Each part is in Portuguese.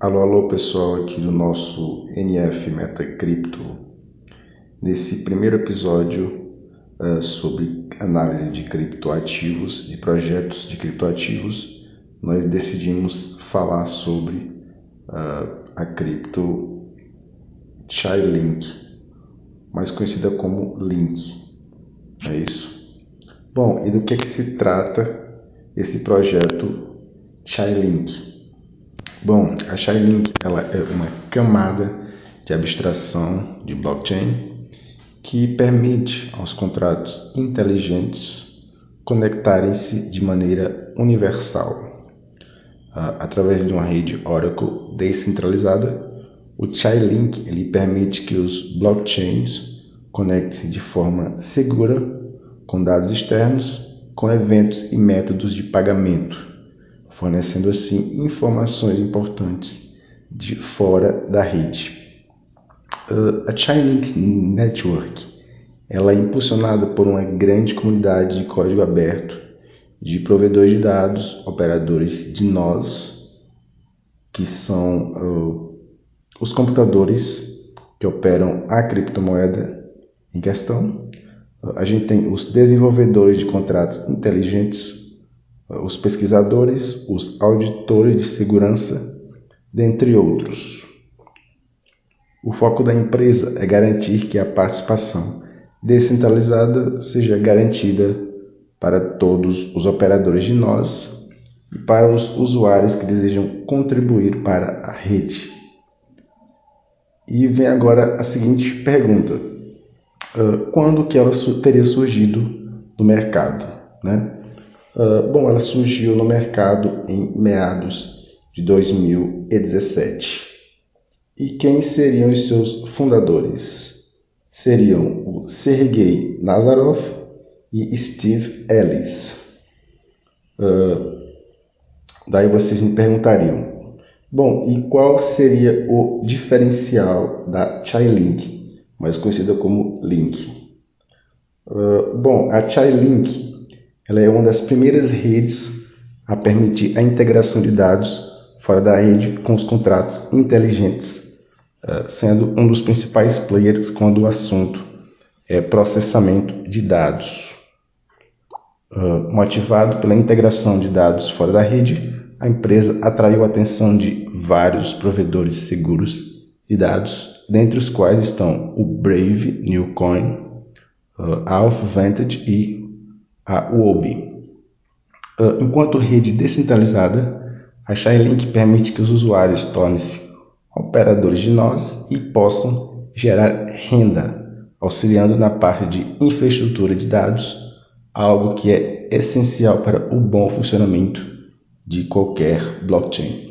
Alô, alô pessoal aqui do nosso NF Metacripto. Nesse primeiro episódio uh, sobre análise de criptoativos, de projetos de criptoativos, nós decidimos falar sobre uh, a cripto Chainlink, mais conhecida como Link. É isso? Bom, e do que, que se trata esse projeto Chainlink? Bom, a Chainlink ela é uma camada de abstração de blockchain que permite aos contratos inteligentes conectarem-se de maneira universal. Uh, através de uma rede Oracle descentralizada, o Chainlink ele permite que os blockchains conectem-se de forma segura com dados externos, com eventos e métodos de pagamento fornecendo assim informações importantes de fora da rede. Uh, a Chainlink Network ela é impulsionada por uma grande comunidade de código aberto de provedores de dados, operadores de nós, que são uh, os computadores que operam a criptomoeda em questão. Uh, a gente tem os desenvolvedores de contratos inteligentes, os pesquisadores, os auditores de segurança, dentre outros. O foco da empresa é garantir que a participação descentralizada seja garantida para todos os operadores de nós e para os usuários que desejam contribuir para a rede. E vem agora a seguinte pergunta: quando que ela teria surgido no mercado, né? Uh, bom, ela surgiu no mercado em meados de 2017. E quem seriam os seus fundadores? Seriam o Sergei Nazarov e Steve Ellis. Uh, daí vocês me perguntariam, bom, e qual seria o diferencial da Chainlink, mais conhecida como Link? Uh, bom, a Chainlink ela é uma das primeiras redes a permitir a integração de dados fora da rede com os contratos inteligentes, eh, sendo um dos principais players quando o assunto é processamento de dados. Eh, motivado pela integração de dados fora da rede, a empresa atraiu a atenção de vários provedores seguros de dados, dentre os quais estão o Brave, Newcoin, eh, Alpha Vantage e a UOB. Ah, enquanto rede descentralizada, a Chainlink permite que os usuários tornem-se operadores de nós e possam gerar renda, auxiliando na parte de infraestrutura de dados, algo que é essencial para o bom funcionamento de qualquer blockchain.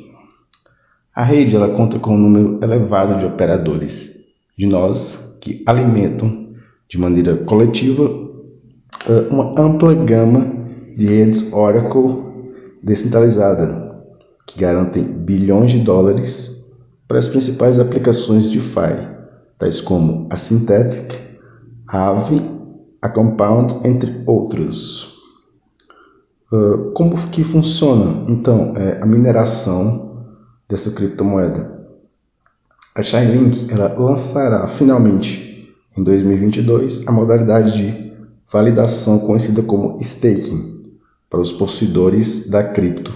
A rede ela conta com um número elevado de operadores de nós que alimentam de maneira coletiva uma ampla gama de redes Oracle descentralizada, que garantem bilhões de dólares para as principais aplicações de DeFi, tais como a Synthetic, Aave, a Compound, entre outros. Uh, como que funciona, então, é, a mineração dessa criptomoeda? A Chainlink ela lançará finalmente em 2022 a modalidade de validação conhecida como staking para os possuidores da cripto,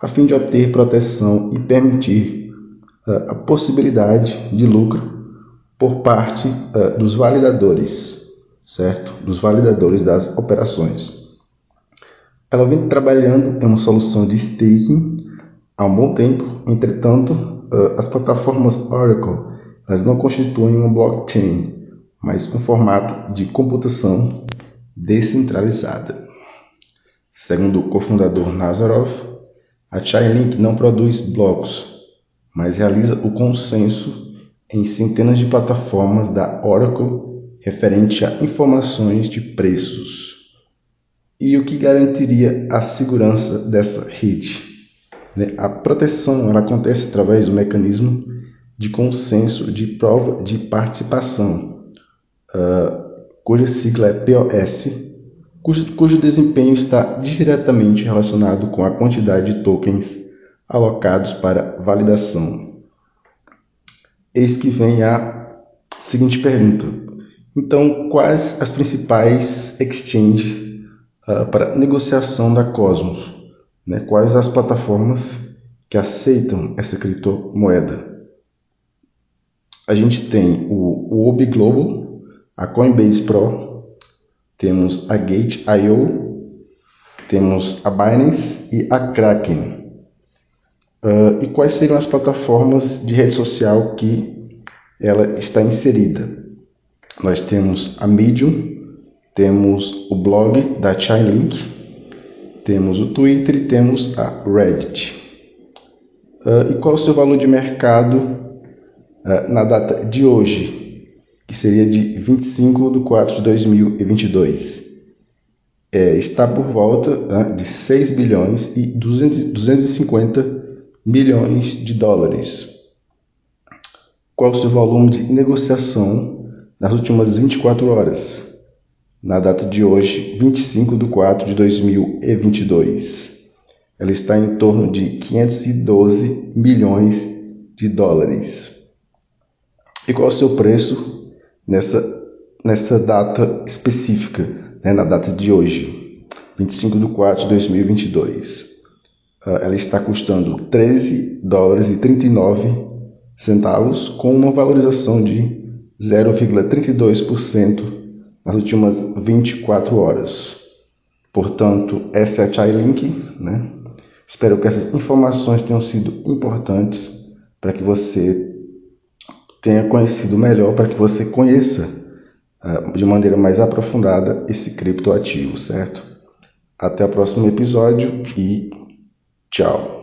a fim de obter proteção e permitir uh, a possibilidade de lucro por parte uh, dos validadores, certo? Dos validadores das operações. Ela vem trabalhando em uma solução de staking há um bom tempo, entretanto, uh, as plataformas Oracle elas não constituem uma blockchain, mas um formato de computação descentralizada. Segundo o cofundador Nazarov, a Chainlink não produz blocos, mas realiza o consenso em centenas de plataformas da Oracle referente a informações de preços. E o que garantiria a segurança dessa rede? Né, a proteção ela acontece através do mecanismo de consenso de prova de participação, uh, cuja sigla é POS, cujo, cujo desempenho está diretamente relacionado com a quantidade de tokens alocados para validação. Eis que vem a seguinte pergunta: então, quais as principais exchanges uh, para negociação da Cosmos? Né? Quais as plataformas que aceitam essa criptomoeda? A gente tem o, o Obi Global, a Coinbase Pro, temos a Gate.io, temos a Binance e a Kraken. Uh, e quais seriam as plataformas de rede social que ela está inserida? nós temos a Medium, temos o blog da Chainlink, temos o Twitter e temos a Reddit. Uh, e qual é o seu valor de mercado uh, na data de hoje, que seria de 25 de 4 de 2022? É, está por volta de 6 bilhões e 200, 250 milhões de dólares. Qual o seu volume de negociação nas últimas 24 horas, na data de hoje, 25 de 4 de 2022. Ela está em torno de 512 milhões de dólares. E qual o seu preço nessa, nessa data específica, né, na data de hoje, 25 de 4 de 2022? Ah, ela está custando 13 dólares e 39 centavos, com uma valorização de 0,32% nas últimas 24 horas. Portanto, essa é a Chailink, né? Espero que essas informações tenham sido importantes para que você tenha conhecido melhor, para que você conheça uh, de maneira mais aprofundada esse criptoativo, certo? Até o próximo episódio e tchau.